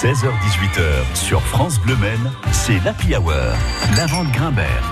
16h18h sur France Bleu Maine, c'est l'Happy Hour. La vente Grimbert.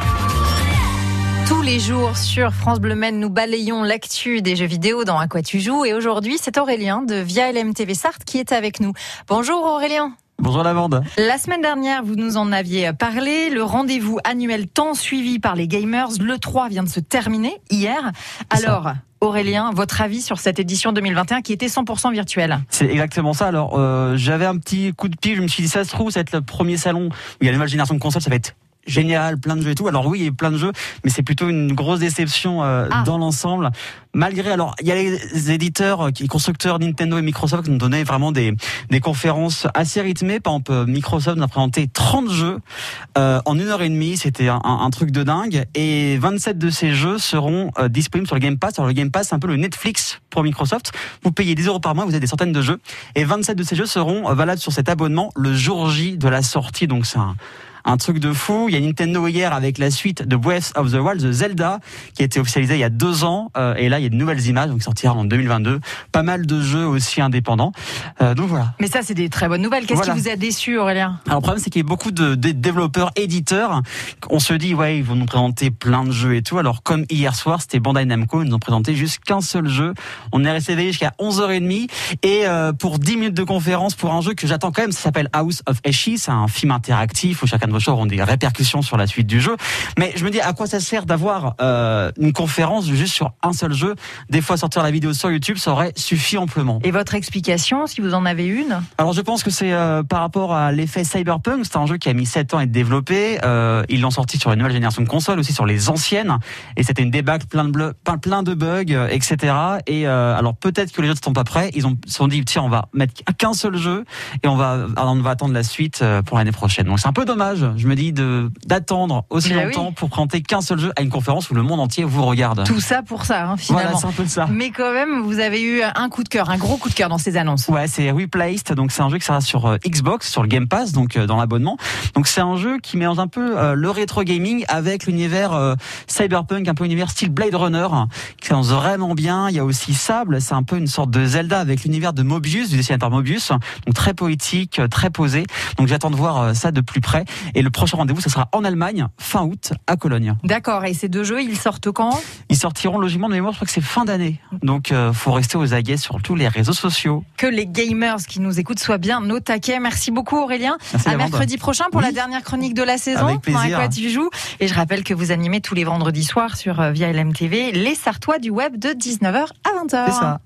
Tous les jours sur France Bleu Maine, nous balayons l'actu des jeux vidéo dans À quoi tu joues. Et aujourd'hui, c'est Aurélien de Via LMTV Sarthe qui est avec nous. Bonjour Aurélien. Bonjour Lavande. La semaine dernière, vous nous en aviez parlé. Le rendez-vous annuel tant suivi par les gamers, le 3 vient de se terminer hier. Alors, Aurélien, votre avis sur cette édition 2021 qui était 100% virtuelle C'est exactement ça. Alors, euh, j'avais un petit coup de pied. Je me suis dit, ça se trouve, ça va être le premier salon où il y a la nouvelle génération de consoles. Ça va être génial, plein de jeux et tout. Alors oui, il y a plein de jeux, mais c'est plutôt une grosse déception euh, Ah. dans l'ensemble. Malgré, alors, il y a les éditeurs, euh, qui constructeurs Nintendo et Microsoft qui nous donnaient vraiment des, des conférences assez rythmées. Par exemple, euh, Microsoft nous a présenté 30 jeux euh, en une heure et demie. C'était un, un truc de dingue. Et 27 de ces jeux seront euh, disponibles sur le Game Pass. Alors le Game Pass, c'est un peu le Netflix pour Microsoft. Vous payez 10 euros par mois, vous avez des centaines de jeux. Et 27 de ces jeux seront euh, valables sur cet abonnement le jour J de la sortie. Donc c'est un un truc de fou. Il y a Nintendo hier avec la suite de Breath of the Wild, The Zelda, qui a été officialisé il y a deux ans. Euh, et là, il y a de nouvelles images, donc sortira en 2022. Pas mal de jeux aussi indépendants. Euh, donc voilà. Mais ça, c'est des très bonnes nouvelles. Qu'est-ce Voilà. qui vous a déçu, Aurélien? Alors le problème, c'est qu'il y a beaucoup de, de développeurs, éditeurs. On se dit, ouais, ils vont nous présenter plein de jeux et tout. Alors comme hier soir, c'était Bandai Namco, ils nous ont présenté juste qu'un seul jeu. On est resté éveillé jusqu'à 11h30 et euh, pour 10 minutes de conférence pour un jeu que j'attends quand même, ça s'appelle House of Eshi, c'est un film interactif où chacun de choix auront des répercussions sur la suite du jeu. Mais je me dis, à quoi ça sert d'avoir euh, une conférence juste sur un seul jeu? Des fois, sortir la vidéo sur YouTube, ça aurait suffi amplement. Et votre explication, si vous en avez une? Alors je pense que c'est euh, par rapport à l'effet Cyberpunk, c'est un jeu qui a mis 7 ans à être développé, euh, ils l'ont sorti sur les nouvelles générations de consoles, aussi sur les anciennes, et c'était une débâcle, plein de, bleu- plein, plein de bugs, etc. Et alors peut-être que les jeux ne sont pas prêts, ils ont se sont dit tiens on va mettre qu'un seul jeu et on va, on va attendre la suite pour l'année prochaine. Donc c'est un peu dommage, je me dis de d'attendre aussi Bah longtemps oui. pour présenter qu'un seul jeu à une conférence où le monde entier vous regarde. Tout ça pour ça, hein, finalement. Voilà, c'est un peu ça. Mais quand même, vous avez eu un coup de cœur, un gros coup de cœur dans ces annonces. Ouais, c'est Replaced, donc c'est un jeu qui sera sur euh, Xbox, sur le Game Pass, donc euh, dans l'abonnement. Donc c'est un jeu qui mélange un peu euh, le rétro gaming avec l'univers cyberpunk, un peu univers style Blade Runner, qui s'annonce vraiment bien. Il y a aussi Sable, c'est un peu une sorte de Zelda avec l'univers de Mobius, du dessinateur Mobius, donc très poétique, très posé. Donc j'attends de voir ça de plus près. Et le prochain rendez-vous, ce sera en Allemagne, fin août, à Cologne. D'accord, et ces deux jeux, ils sortent quand? Ils sortiront logiquement de mémoire, je crois que c'est fin d'année. Donc euh, faut rester aux aguets sur tous les réseaux sociaux. Que les gamers qui nous écoutent soient bien au taquet. Merci beaucoup Aurélien. Merci, à mercredi prochain pour Oui. la dernière chronique de la saison. Avec plaisir. dans tu joues. Et je rappelle que vous animez tous les vendredis soirs sur euh, via LMTV les Sartois du web de 19h à 20h. C'est ça.